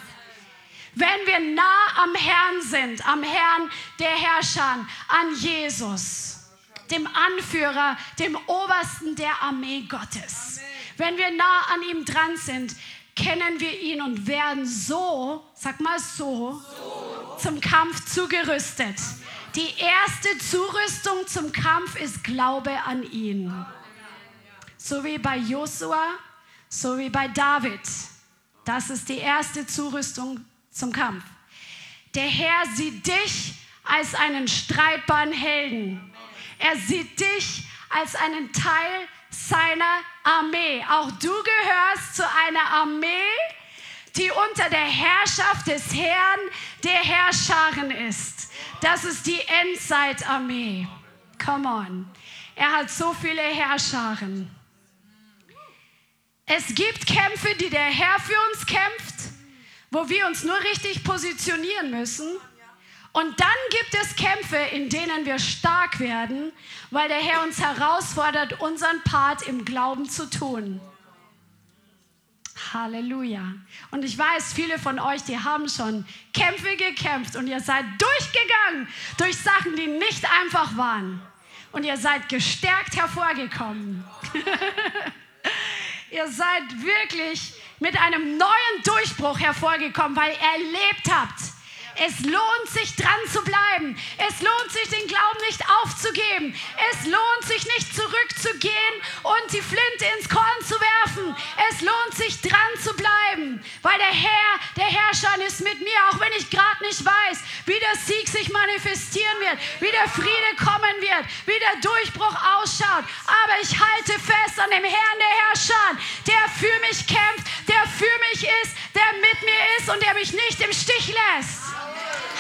Wenn wir nah am Herrn sind, am Herrn der Herrscher, an Jesus, dem Anführer, dem Obersten der Armee Gottes. Wenn wir nah an ihm dran sind, kennen wir ihn und werden so, sag mal so, so. zum Kampf zugerüstet. Die erste Zurüstung zum Kampf ist Glaube an ihn. So wie bei Josua so wie bei David. Das ist die erste Zurüstung zum Kampf. Der Herr sieht dich als einen streitbaren Helden. Er sieht dich als einen Teil seiner Armee. Auch du gehörst zu einer Armee, die unter der Herrschaft des Herrn der Herrscharen ist. Das ist die Endzeitarmee. Come on. Er hat so viele Herrscharen. Es gibt Kämpfe, die der Herr für uns kämpft, wo wir uns nur richtig positionieren müssen. Und dann gibt es Kämpfe, in denen wir stark werden, weil der Herr uns herausfordert, unseren Part im Glauben zu tun. Halleluja. Und ich weiß, viele von euch, die haben schon Kämpfe gekämpft und ihr seid durchgegangen durch Sachen, die nicht einfach waren. Und ihr seid gestärkt hervorgekommen. Ihr seid wirklich mit einem neuen Durchbruch hervorgekommen, weil ihr erlebt habt, es lohnt sich dran zu bleiben. Es lohnt sich, den Glauben nicht aufzugeben. Es lohnt sich nicht zurückzugehen und die Flinte ins Korn zu werfen. Es lohnt sich dran zu bleiben, weil der Herr, der Herrscher ist mit mir, auch wenn ich gerade nicht weiß, wie der Sieg sich manifestieren wird, wie der Friede kommen wird, wie der Durchbruch ausschaut. Aber ich halte fest an dem Herrn der Herrscher, der für mich kämpft, der für mich ist, der mit mir ist und der mich nicht im Stich lässt.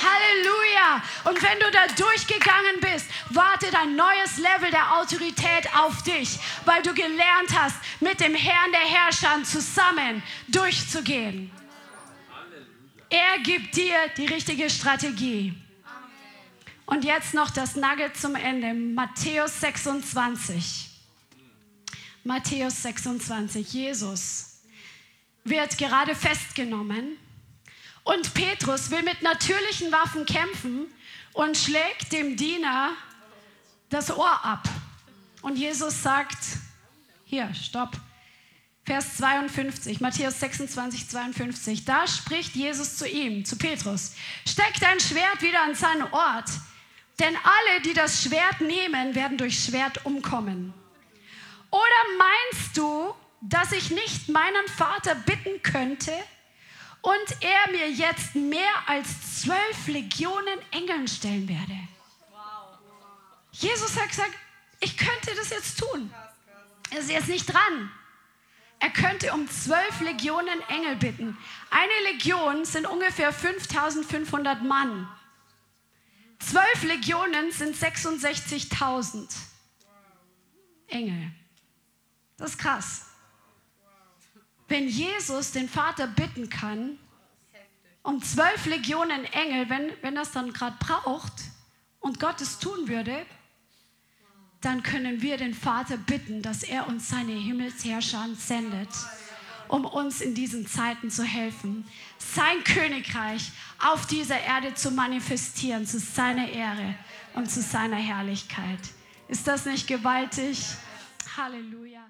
Halleluja. Und wenn du da durchgegangen bist, wartet ein neues Level der Autorität auf dich, weil du gelernt hast, mit dem Herrn der Herrscher zusammen durchzugehen. Er gibt dir die richtige Strategie. Und jetzt noch das Nugget zum Ende. Matthäus 26. Matthäus 26. Jesus wird gerade festgenommen und Petrus will mit natürlichen Waffen kämpfen und schlägt dem Diener das Ohr ab. Und Jesus sagt, hier, stopp. Vers 52, Matthäus 26, 52. Da spricht Jesus zu ihm, zu Petrus, steck dein Schwert wieder an seinen Ort, denn alle, die das Schwert nehmen, werden durch Schwert umkommen. Oder meinst du, dass ich nicht meinen Vater bitten könnte, und er mir jetzt mehr als zwölf Legionen Engeln stellen werde. Jesus hat gesagt, ich könnte das jetzt tun. Er ist jetzt nicht dran. Er könnte um zwölf Legionen Engel bitten. Eine Legion sind ungefähr 5500 Mann. Zwölf Legionen sind 66.000 Engel. Das ist krass wenn Jesus den Vater bitten kann, um zwölf Legionen Engel, wenn, wenn das dann gerade braucht und Gott es tun würde, dann können wir den Vater bitten, dass er uns seine Himmelsherrscher sendet, um uns in diesen Zeiten zu helfen, sein Königreich auf dieser Erde zu manifestieren, zu seiner Ehre und zu seiner Herrlichkeit. Ist das nicht gewaltig? Halleluja.